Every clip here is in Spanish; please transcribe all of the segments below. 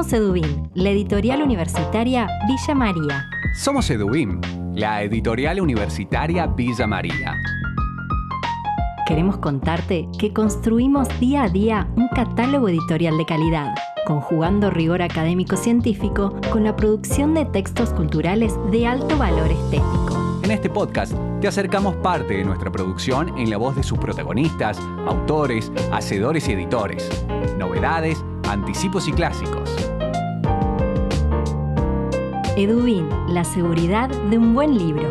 Somos Edubim, la editorial universitaria Villa María. Somos Edubim, la editorial universitaria Villa María. Queremos contarte que construimos día a día un catálogo editorial de calidad, conjugando rigor académico-científico con la producción de textos culturales de alto valor estético. En este podcast te acercamos parte de nuestra producción en la voz de sus protagonistas, autores, hacedores y editores. Novedades, anticipos y clásicos. Edubin, la seguridad de un buen libro.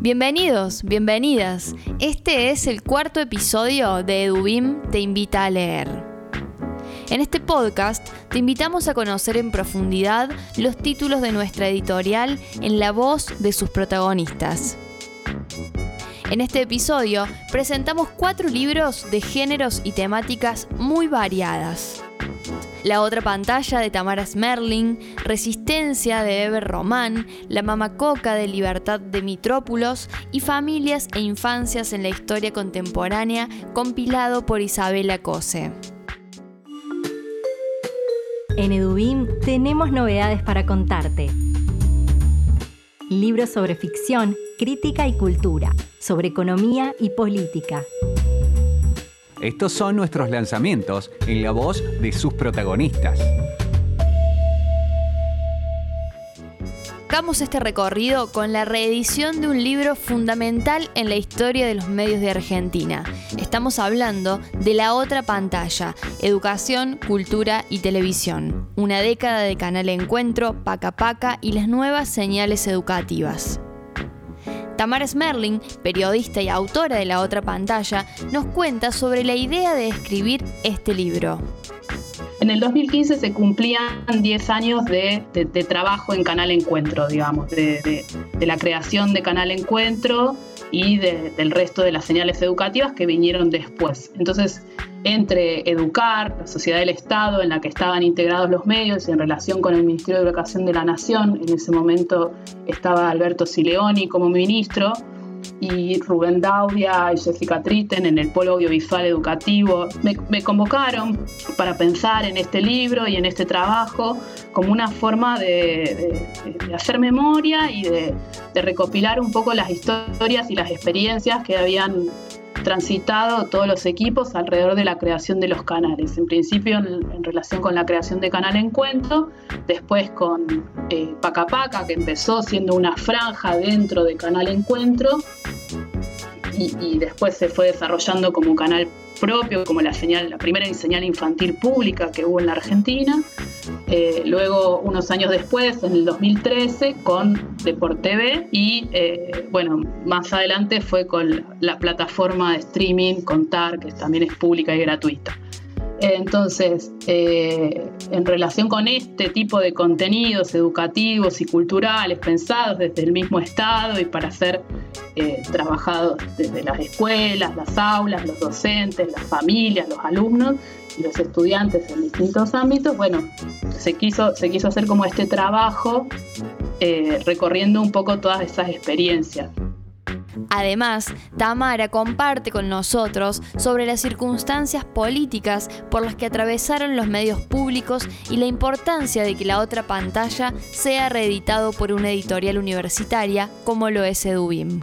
Bienvenidos, bienvenidas. Este es el cuarto episodio de Edubim Te invita a leer. En este podcast te invitamos a conocer en profundidad los títulos de nuestra editorial en la voz de sus protagonistas. En este episodio presentamos cuatro libros de géneros y temáticas muy variadas. La otra pantalla de Tamara Smerling, Resistencia de Eber Román, La Mamacoca de Libertad de Mitrópulos y Familias e Infancias en la Historia Contemporánea, compilado por Isabela Cose. En Edubim tenemos novedades para contarte. Libros sobre ficción, crítica y cultura, sobre economía y política. Estos son nuestros lanzamientos en la voz de sus protagonistas. Hagamos este recorrido con la reedición de un libro fundamental en la historia de los medios de Argentina. Estamos hablando de La Otra Pantalla, Educación, Cultura y Televisión. Una década de Canal Encuentro, Paca Paca y las nuevas señales educativas. Tamara Smerling, periodista y autora de La Otra Pantalla, nos cuenta sobre la idea de escribir este libro. En el 2015 se cumplían 10 años de, trabajo en Canal Encuentro, digamos, de, la creación de Canal Encuentro y del resto de las señales educativas que vinieron después. Entonces, entre Educar, la sociedad del Estado en la que estaban integrados los medios y en relación con el Ministerio de Educación de la Nación, en ese momento estaba Alberto Sileoni como ministro, y Rubén Daudia y Jessica Tritten en el Polo Audiovisual Educativo. Me, convocaron para pensar en este libro y en este trabajo como una forma de, hacer memoria y de, recopilar un poco las historias y las experiencias que habían transitado todos los equipos alrededor de la creación de los canales. En principio en, relación con la creación de Canal Encuentro, después con eh, Paca que empezó siendo una franja dentro de Canal Encuentro y, después se fue desarrollando como canal propio, como la, señal, la primera señal infantil pública que hubo en la Argentina. Eh, luego, unos años después, en el 2013, con Deport TV y, eh, bueno, más adelante fue con la plataforma de streaming Contar, que también es pública y gratuita. Entonces, eh, en relación con este tipo de contenidos educativos y culturales pensados desde el mismo Estado y para ser eh, trabajados desde las escuelas, las aulas, los docentes, las familias, los alumnos y los estudiantes en distintos ámbitos, bueno, se quiso, se quiso hacer como este trabajo eh, recorriendo un poco todas esas experiencias. Además, Tamara comparte con nosotros sobre las circunstancias políticas por las que atravesaron los medios públicos y la importancia de que la otra pantalla sea reeditado por una editorial universitaria como lo es Edubim.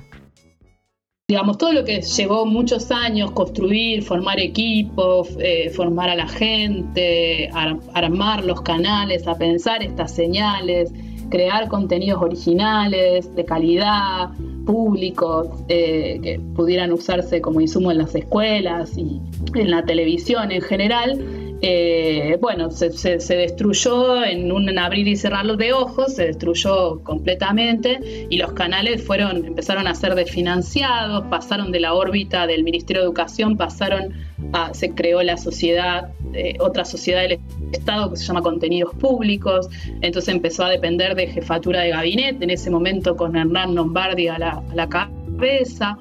Digamos, todo lo que llevó muchos años construir, formar equipos, eh, formar a la gente, armar los canales, a pensar estas señales, crear contenidos originales, de calidad, públicos, eh, que pudieran usarse como insumo en las escuelas y en la televisión en general, eh, bueno, se, destruyó en un abrir y cerrar de ojos, se destruyó completamente y los canales fueron, empezaron a ser desfinanciados, pasaron de la órbita del Ministerio de Educación, pasaron a, se creó la sociedad, eh, otra sociedad del Estado que se llama Contenidos Públicos, entonces empezó a depender de jefatura de gabinete, en ese momento con Hernán Lombardi a la, cabeza,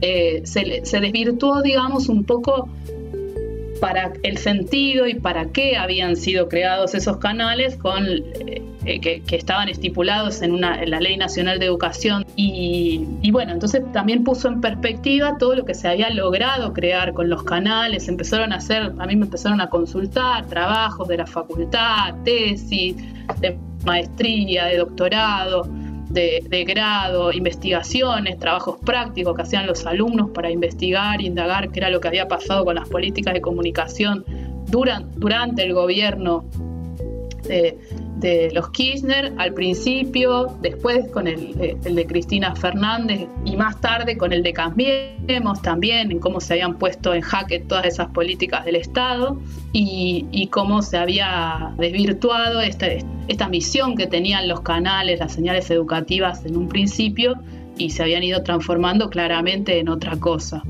eh, se, se desvirtuó, digamos, un poco para el sentido y para qué habían sido creados esos canales con eh, que, estaban estipulados en, la Ley Nacional de Educación. Y, bueno, entonces también puso en perspectiva todo lo que se había logrado crear con los canales. Empezaron a hacer, a mí me empezaron a consultar trabajos de la facultad, tesis, de maestría, de doctorado de, grado, investigaciones, trabajos prácticos que hacían los alumnos para investigar, indagar qué era lo que había pasado con las políticas de comunicación durante, el gobierno los Kirchner al principio, después con el, de Cristina Fernández y más tarde con el de Cambiemos también, en cómo se habían puesto en jaque todas esas políticas del Estado y, cómo se había desvirtuado esta, esta misión que tenían los canales, las señales educativas en un principio y se habían ido transformando claramente en otra cosa.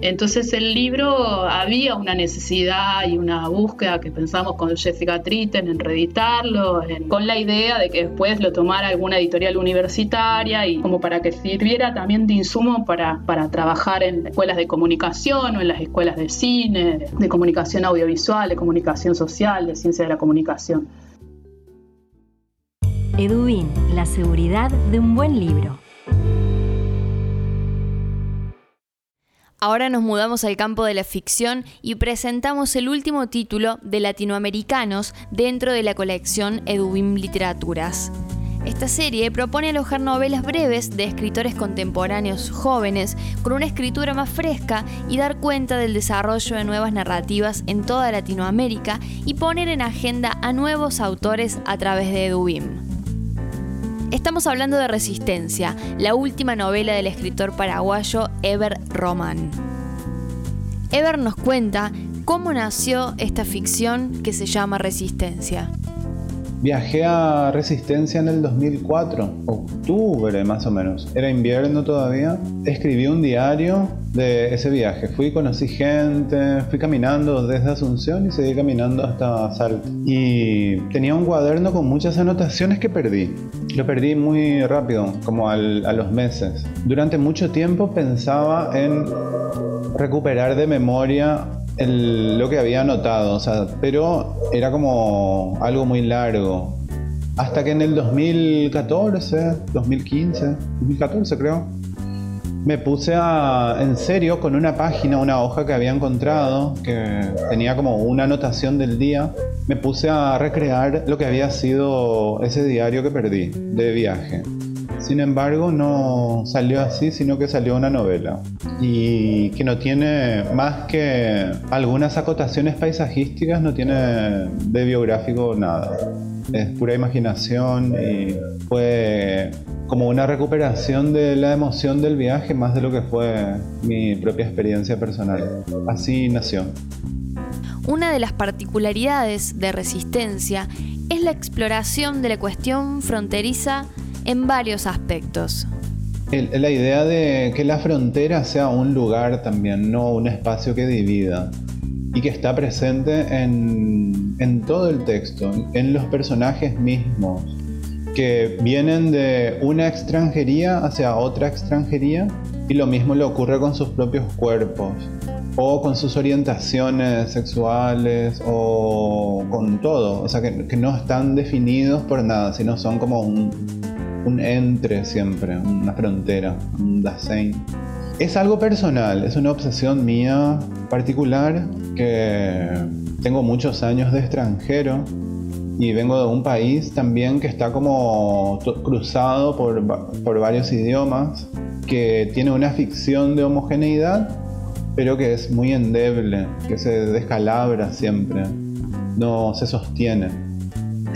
Entonces el libro había una necesidad y una búsqueda que pensamos con Jessica Tritten en reeditarlo, con la idea de que después lo tomara alguna editorial universitaria y como para que sirviera también de insumo para, para trabajar en escuelas de comunicación o en las escuelas de cine, de comunicación audiovisual, de comunicación social, de ciencia de la comunicación. Edubin, la seguridad de un buen libro. Ahora nos mudamos al campo de la ficción y presentamos el último título de Latinoamericanos dentro de la colección Edubim Literaturas. Esta serie propone alojar novelas breves de escritores contemporáneos jóvenes con una escritura más fresca y dar cuenta del desarrollo de nuevas narrativas en toda Latinoamérica y poner en agenda a nuevos autores a través de Edubim. Estamos hablando de Resistencia, la última novela del escritor paraguayo Eber Roman. Eber nos cuenta cómo nació esta ficción que se llama Resistencia. Viajé a Resistencia en el 2004, octubre más o menos. Era invierno todavía. Escribí un diario de ese viaje. Fui, conocí gente, fui caminando desde Asunción y seguí caminando hasta Salto. Y tenía un cuaderno con muchas anotaciones que perdí. Lo perdí muy rápido, como a los meses. Durante mucho tiempo pensaba en recuperar de memoria lo que había anotado, o sea, pero era como algo muy largo. Hasta que en el 2014, 2015, 2014 creo, me puse a, en serio con una página, una hoja que había encontrado, que tenía como una anotación del día, me puse a recrear lo que había sido ese diario que perdí de viaje. Sin embargo, no salió así, sino que salió una novela. Y que no tiene más que algunas acotaciones paisajísticas, no tiene de biográfico nada. Es pura imaginación y fue como una recuperación de la emoción del viaje más de lo que fue mi propia experiencia personal. Así nació. Una de las particularidades de Resistencia es la exploración de la cuestión fronteriza en varios aspectos. la idea de que la frontera sea un lugar también, no un espacio que divida y que está presente en, en todo el texto, en los personajes mismos, que vienen de una extranjería hacia otra extranjería y lo mismo le ocurre con sus propios cuerpos o con sus orientaciones sexuales o con todo, o sea que, que no están definidos por nada, sino son como un, un entre siempre, una frontera, un Dasein. Es algo personal, es una obsesión mía particular que tengo muchos años de extranjero y vengo de un país también que está como cruzado por, por varios idiomas, que tiene una ficción de homogeneidad, pero que es muy endeble, que se descalabra siempre, no se sostiene.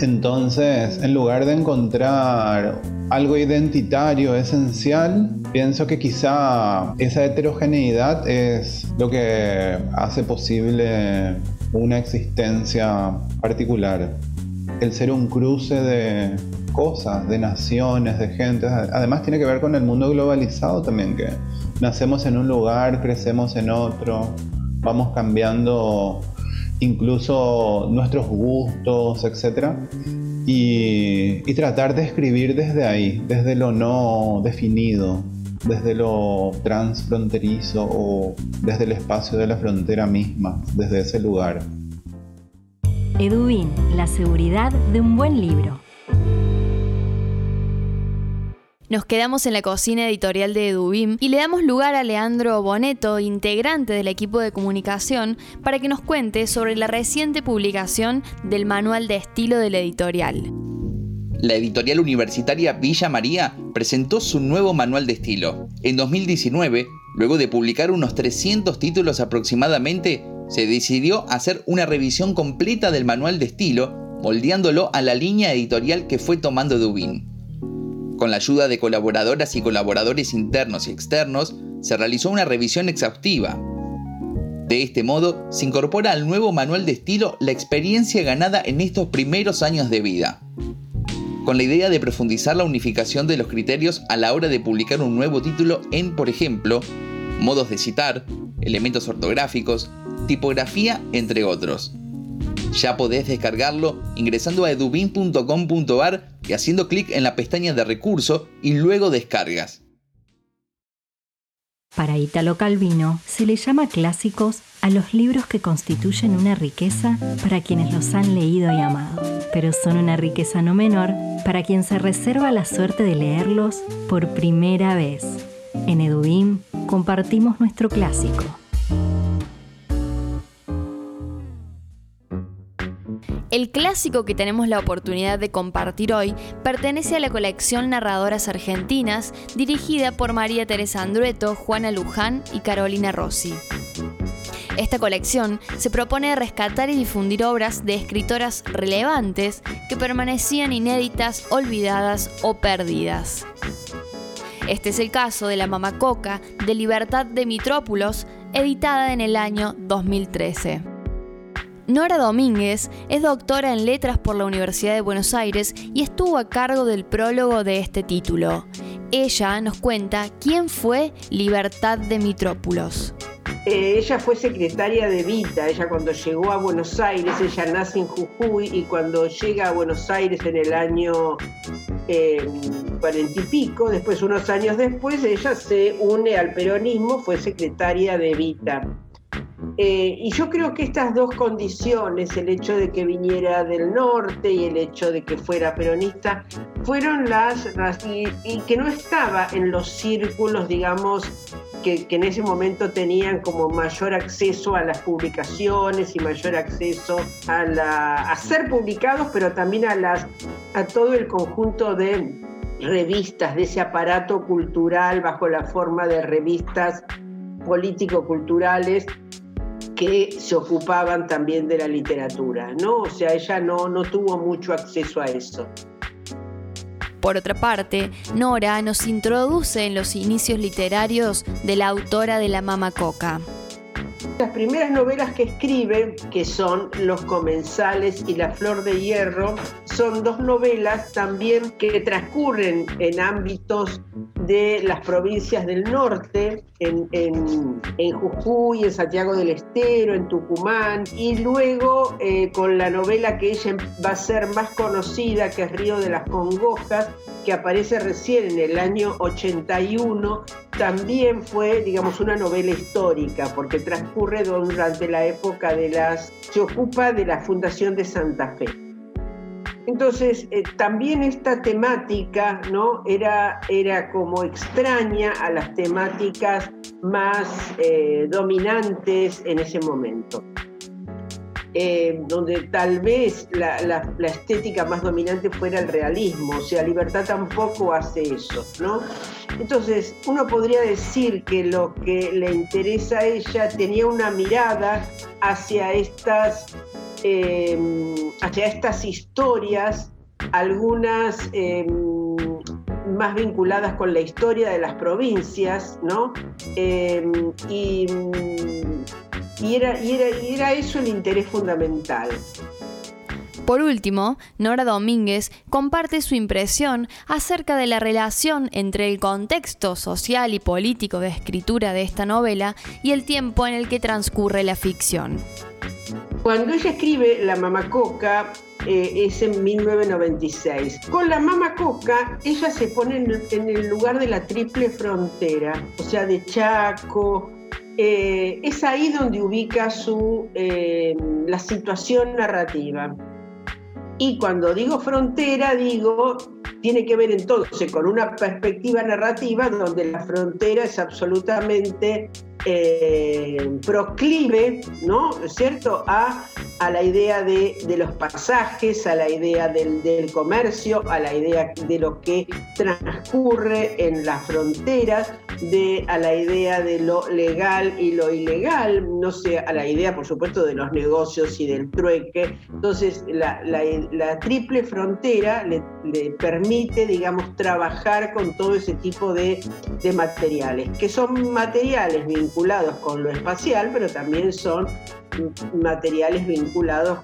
Entonces, en lugar de encontrar algo identitario, esencial, pienso que quizá esa heterogeneidad es lo que hace posible una existencia particular. El ser un cruce de cosas, de naciones, de gente. Además tiene que ver con el mundo globalizado también, que nacemos en un lugar, crecemos en otro, vamos cambiando incluso nuestros gustos, etc. Y, tratar de escribir desde ahí, desde lo no definido, desde lo transfronterizo o desde el espacio de la frontera misma, desde ese lugar. Edubin, la seguridad de un buen libro. Nos quedamos en la cocina editorial de Edubim y le damos lugar a Leandro Boneto, integrante del equipo de comunicación, para que nos cuente sobre la reciente publicación del manual de estilo de la editorial. La editorial universitaria Villa María presentó su nuevo manual de estilo. En 2019, luego de publicar unos 300 títulos aproximadamente, se decidió hacer una revisión completa del manual de estilo, moldeándolo a la línea editorial que fue tomando Dubin. Con la ayuda de colaboradoras y colaboradores internos y externos, se realizó una revisión exhaustiva. De este modo, se incorpora al nuevo manual de estilo la experiencia ganada en estos primeros años de vida. Con la idea de profundizar la unificación de los criterios a la hora de publicar un nuevo título en, por ejemplo, modos de citar, elementos ortográficos, tipografía, entre otros. Ya podés descargarlo ingresando a edubin.com.ar haciendo clic en la pestaña de recurso y luego descargas. Para Italo Calvino se le llama clásicos a los libros que constituyen una riqueza para quienes los han leído y amado, pero son una riqueza no menor para quien se reserva la suerte de leerlos por primera vez. En Edubim compartimos nuestro clásico. El clásico que tenemos la oportunidad de compartir hoy pertenece a la colección Narradoras Argentinas, dirigida por María Teresa Andrueto, Juana Luján y Carolina Rossi. Esta colección se propone rescatar y difundir obras de escritoras relevantes que permanecían inéditas, olvidadas o perdidas. Este es el caso de La Mamacoca de Libertad de Mitrópulos, editada en el año 2013. Nora Domínguez es doctora en letras por la Universidad de Buenos Aires y estuvo a cargo del prólogo de este título. Ella nos cuenta quién fue Libertad de Mitrópulos. Eh, ella fue secretaria de Vita, ella cuando llegó a Buenos Aires, ella nace en Jujuy y cuando llega a Buenos Aires en el año eh, cuarenta y pico, después unos años después, ella se une al peronismo, fue secretaria de Vita. Eh, y yo creo que estas dos condiciones, el hecho de que viniera del norte y el hecho de que fuera peronista, fueron las, y, que no estaba en los círculos, digamos, que, en ese momento tenían como mayor acceso a las publicaciones y mayor acceso a, la, ser publicados, pero también a, las, a todo el conjunto de revistas, de ese aparato cultural bajo la forma de revistas político-culturales que se ocupaban también de la literatura, ¿no? O sea, ella no, no tuvo mucho acceso a eso. Por otra parte, Nora nos introduce en los inicios literarios de la autora de La Mama Coca. Las primeras novelas que escribe, que son Los Comensales y La Flor de Hierro, son dos novelas también que transcurren en ámbitos de las provincias del norte, en, Jujuy, en Santiago del Estero, en Tucumán, y luego eh, con la novela que ella va a ser más conocida, que es Río de las Congojas, que aparece recién en el año 81, también fue, digamos, una novela histórica, porque transcurre durante la época de las... se ocupa de la fundación de Santa Fe. Entonces, eh, también esta temática ¿no? era, era como extraña a las temáticas más eh, dominantes en ese momento. Eh, donde tal vez la, estética más dominante fuera el realismo, o sea, Libertad tampoco hace eso, ¿no? Entonces, uno podría decir que lo que le interesa a ella tenía una mirada hacia estas, eh, hacia estas historias, algunas eh, más vinculadas con la historia de las provincias, ¿no? y y era, era, eso el interés fundamental. Por último, Nora Domínguez comparte su impresión acerca de la relación entre el contexto social y político de escritura de esta novela y el tiempo en el que transcurre la ficción. Cuando ella escribe La Mamacoca, eh, es en 1996. Con la Mamacoca, ella se pone en el lugar de la triple frontera, o sea, de Chaco, eh, es ahí donde ubica su, eh, la situación narrativa. Y cuando digo frontera, digo tiene que ver entonces con una perspectiva narrativa donde la frontera es absolutamente eh, proclive, ¿no? ¿Es cierto?, a, a la idea de, los pasajes, a la idea del, comercio, a la idea de lo que transcurre en las fronteras, de, a la idea de lo legal y lo ilegal, no sé, a la idea, por supuesto, de los negocios y del trueque. Entonces, la, triple frontera le, permite, digamos, trabajar con todo ese tipo de, de materiales, que son materiales vinculados con lo espacial, pero también son materiales vinculados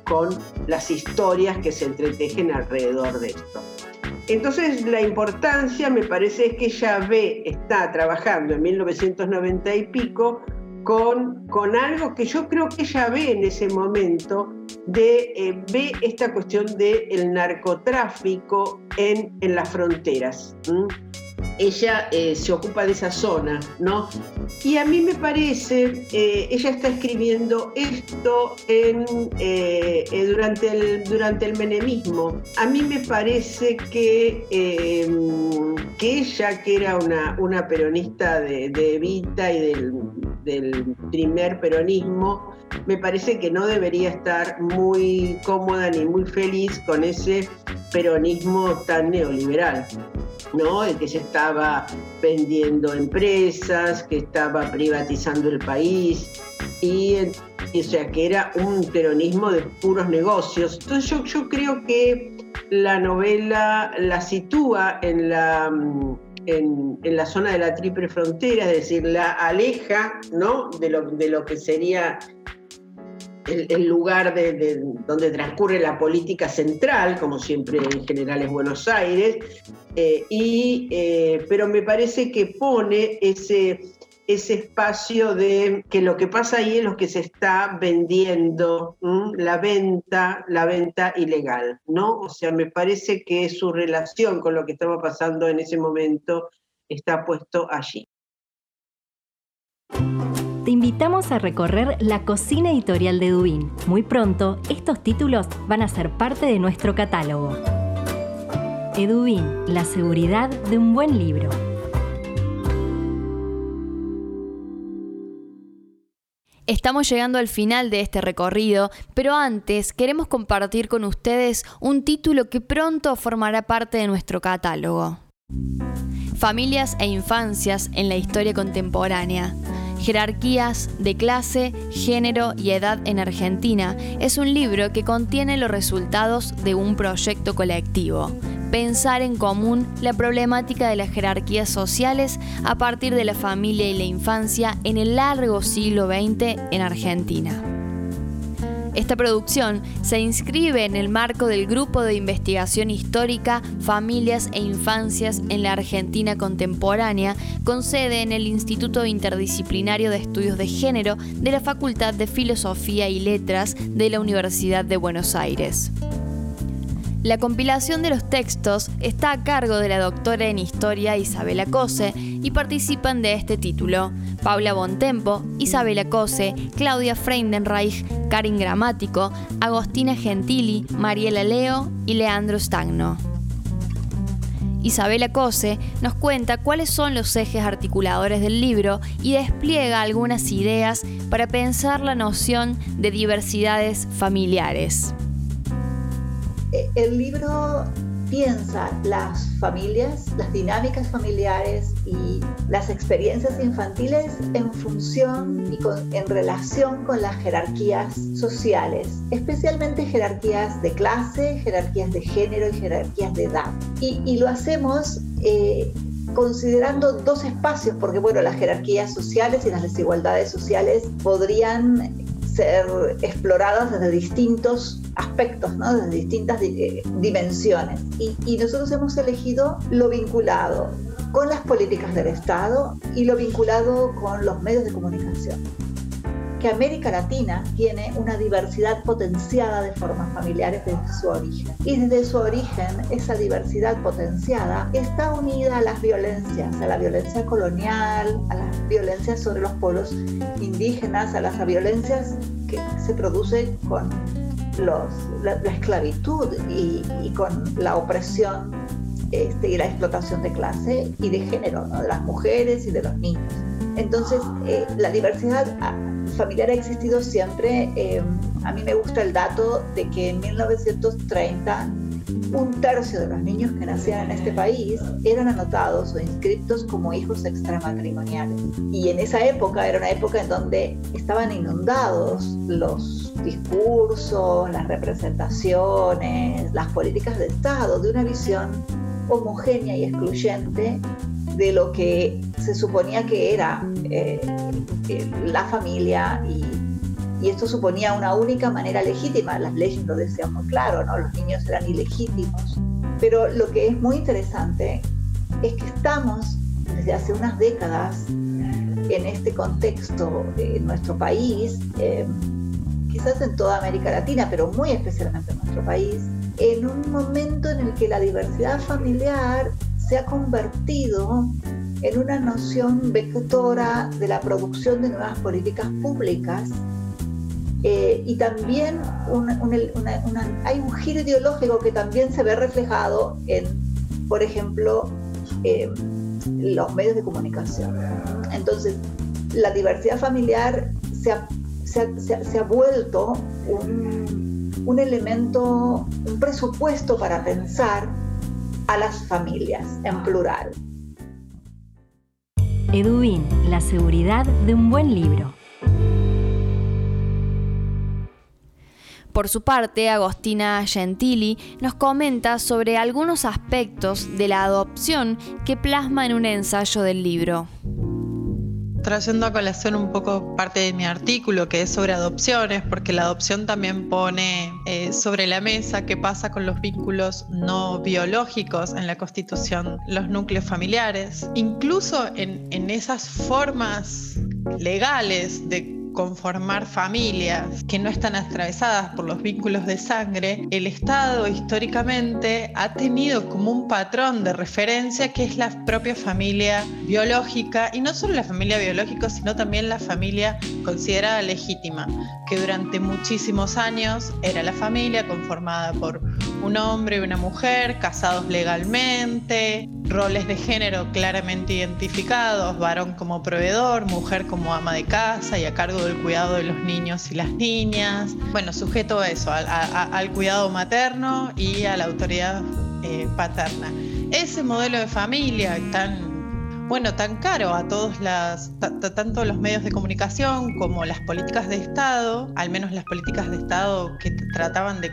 con las historias que se entretejen alrededor de esto. Entonces la importancia me parece es que Yahvé está trabajando en 1990 y pico con, con algo que yo creo que ve en ese momento, de, eh, ve esta cuestión del narcotráfico en, en las fronteras ella eh, se ocupa de esa zona, ¿no? Y a mí me parece, eh, ella está escribiendo esto eh, durante, el, durante el menemismo. A mí me parece que, que ella, que era una, una peronista de Evita y del, del primer peronismo, me parece que no debería estar muy cómoda ni muy feliz con ese peronismo tan neoliberal. ¿no? El que se estaba vendiendo empresas, que estaba privatizando el país y, o sea que era un peronismo de puros negocios. Entonces yo, yo creo que la novela la sitúa en la, en, la zona de la triple frontera, es decir, la aleja ¿no? de, lo, de lo que sería el, lugar de, donde transcurre la política central, como siempre en general es Buenos Aires, eh, y, eh, pero me parece que pone ese, ese espacio de que lo que pasa ahí es lo que se está vendiendo, la venta, la venta ilegal, ¿no? O sea, me parece que su relación con lo que estaba pasando en ese momento está puesto allí te invitamos a recorrer la cocina editorial de Dubín. Muy pronto, estos títulos van a ser parte de nuestro catálogo. Edubín, la seguridad de un buen libro. Estamos llegando al final de este recorrido, pero antes queremos compartir con ustedes un título que pronto formará parte de nuestro catálogo. Familias e infancias en la historia contemporánea. Jerarquías de clase, género y edad en Argentina es un libro que contiene los resultados de un proyecto colectivo. Pensar en común la problemática de las jerarquías sociales a partir de la familia y la infancia en el largo siglo XX en Argentina. Esta producción se inscribe en el marco del Grupo de Investigación Histórica Familias e Infancias en la Argentina Contemporánea, con sede en el Instituto Interdisciplinario de Estudios de Género de la Facultad de Filosofía y Letras de la Universidad de Buenos Aires. La compilación de los textos está a cargo de la doctora en Historia Isabela Cose y participan de este título Paula Bontempo, Isabela Cose, Claudia Freindenreich, Karin Gramático, Agostina Gentili, Mariela Leo y Leandro Stagno. Isabela Cose nos cuenta cuáles son los ejes articuladores del libro y despliega algunas ideas para pensar la noción de diversidades familiares. Eh, el libro piensa las familias, las dinámicas familiares y las experiencias infantiles en función y en relación con las jerarquías sociales, especialmente jerarquías de clase, jerarquías de género y jerarquías de edad. Y, lo hacemos eh, considerando dos espacios, porque bueno, las jerarquías sociales y las desigualdades sociales podrían ser exploradas desde distintos aspectos, ¿no? desde distintas eh, dimensiones. Y, y nosotros hemos elegido lo vinculado con las políticas del Estado y lo vinculado con los medios de comunicación que América Latina tiene una diversidad potenciada de formas familiares desde su origen. Y desde su origen, esa diversidad potenciada está unida a las violencias, a la violencia colonial, a las violencias sobre los pueblos indígenas, a las violencias que se producen con la, esclavitud y, y con la opresión este, y la explotación de clase y de género, de las mujeres y de los niños. Entonces, eh, la diversidad ah, familiar ha existido siempre. Eh, a mí me gusta el dato de que en 1930 un tercio de los niños que nacían en este país eran anotados o inscritos como hijos extramatrimoniales. Y en esa época era una época en donde estaban inundados los discursos, las representaciones, las políticas de Estado de una visión homogénea y excluyente de lo que se suponía que era eh, eh, la familia y esto suponía una única manera legítima. Las leyes lo decían muy claro, ¿no? los niños eran ilegítimos. Pero lo que es muy interesante es que estamos desde hace unas décadas en este contexto en nuestro país, eh, quizás en toda América Latina, pero muy especialmente en nuestro país, en un momento en el que la diversidad familiar se ha convertido en una noción vectora de la producción de nuevas políticas públicas eh, y también hay un giro ideológico que también se ve reflejado en, por ejemplo, eh, los medios de comunicación. Entonces, la diversidad familiar se ha, vuelto un elemento, un presupuesto para pensar a las familias en plural. Edubin, la seguridad de un buen libro. Por su parte, Agostina Gentili nos comenta sobre algunos aspectos de la adopción que plasma en un ensayo del libro trayendo a colación un poco parte de mi artículo que es sobre adopciones, porque la adopción también pone eh, sobre la mesa qué pasa con los vínculos no biológicos en la constitución, los núcleos familiares, incluso en, en esas formas legales de conformar familias que no están atravesadas por los vínculos de sangre, el Estado históricamente ha tenido como un patrón de referencia que es la propia familia biológica, y no solo la familia biológica, sino también la familia considerada legítima, que durante muchísimos años era la familia conformada por un hombre y una mujer, casados legalmente, roles de género claramente identificados, varón como proveedor, mujer como ama de casa y a cargo del cuidado de los niños y las niñas. Bueno, sujeto a eso, al cuidado materno y a la autoridad eh, paterna. Ese modelo de familia tan, bueno, tan caro a todos las, tanto los medios de comunicación como las políticas de Estado, al menos las políticas de Estado que trataban de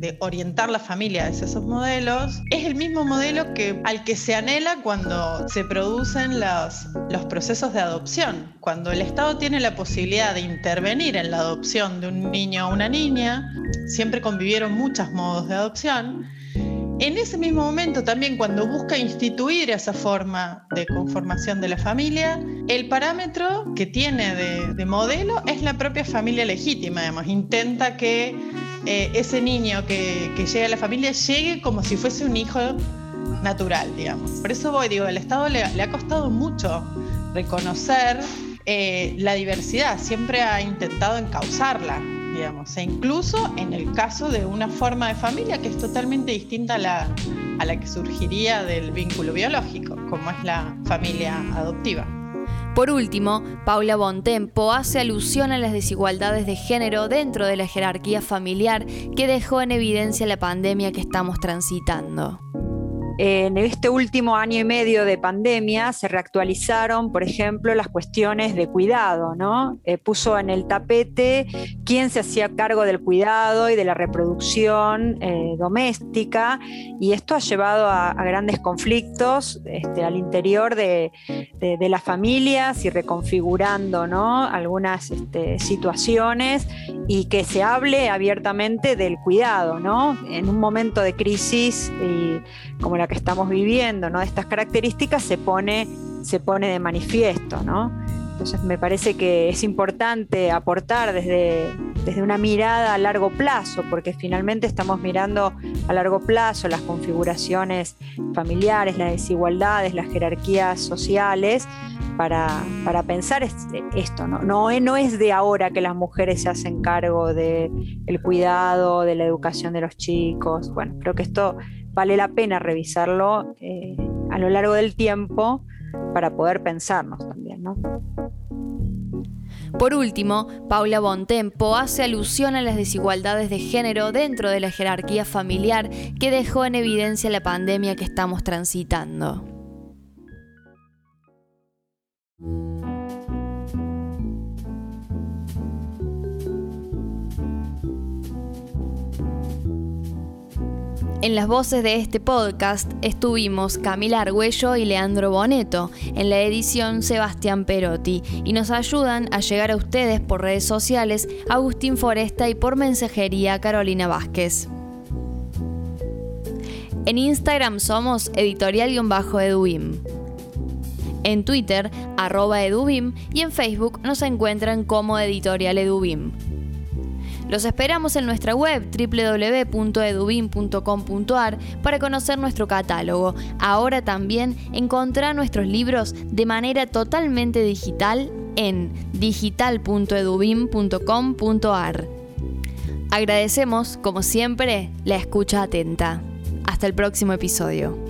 de orientar la familia hacia esos modelos, es el mismo modelo que, al que se anhela cuando se producen los, los procesos de adopción. Cuando el Estado tiene la posibilidad de intervenir en la adopción de un niño o una niña, siempre convivieron muchos modos de adopción, en ese mismo momento también cuando busca instituir esa forma de conformación de la familia, el parámetro que tiene de, de modelo es la propia familia legítima, además, intenta que eh, ese niño que, llega a la familia llegue como si fuese un hijo natural, digamos. Por eso voy, digo, al Estado le, ha costado mucho reconocer eh, la diversidad, siempre ha intentado encauzarla, digamos, e incluso en el caso de una forma de familia que es totalmente distinta a la, a la que surgiría del vínculo biológico, como es la familia adoptiva. Por último, Paula Bontempo hace alusión a las desigualdades de género dentro de la jerarquía familiar que dejó en evidencia la pandemia que estamos transitando. En este último año y medio de pandemia se reactualizaron, por ejemplo, las cuestiones de cuidado, ¿no? Eh, puso en el tapete quién se hacía cargo del cuidado y de la reproducción eh, doméstica, y esto ha llevado a, grandes conflictos este, al interior de, las familias y reconfigurando algunas este, situaciones y que se hable abiertamente del cuidado, ¿no? En un momento de crisis como la que estamos viviendo, ¿no? Estas características se pone, se pone de manifiesto, ¿no? Entonces me parece que es importante aportar desde, desde una mirada a largo plazo, porque finalmente estamos mirando a largo plazo las configuraciones familiares, las desigualdades, las jerarquías sociales, para, para pensar esto. ¿no? No, no es de ahora que las mujeres se hacen cargo del el cuidado, de la educación de los chicos. Bueno, creo que esto vale la pena revisarlo eh, a lo largo del tiempo para poder pensarnos también, ¿no? Por último, Paula Bontempo hace alusión a las desigualdades de género dentro de la jerarquía familiar que dejó en evidencia la pandemia que estamos transitando. En las voces de este podcast estuvimos Camila Argüello y Leandro Boneto, en la edición Sebastián Perotti, y nos ayudan a llegar a ustedes por redes sociales Agustín Foresta y por mensajería Carolina Vázquez. En Instagram somos editorial-edubim. En Twitter, arroba edubim, y en Facebook nos encuentran como editorial edubim. Los esperamos en nuestra web www.edubin.com.ar para conocer nuestro catálogo. Ahora también encontrar nuestros libros de manera totalmente digital en digital.edubin.com.ar. Agradecemos, como siempre, la escucha atenta. Hasta el próximo episodio.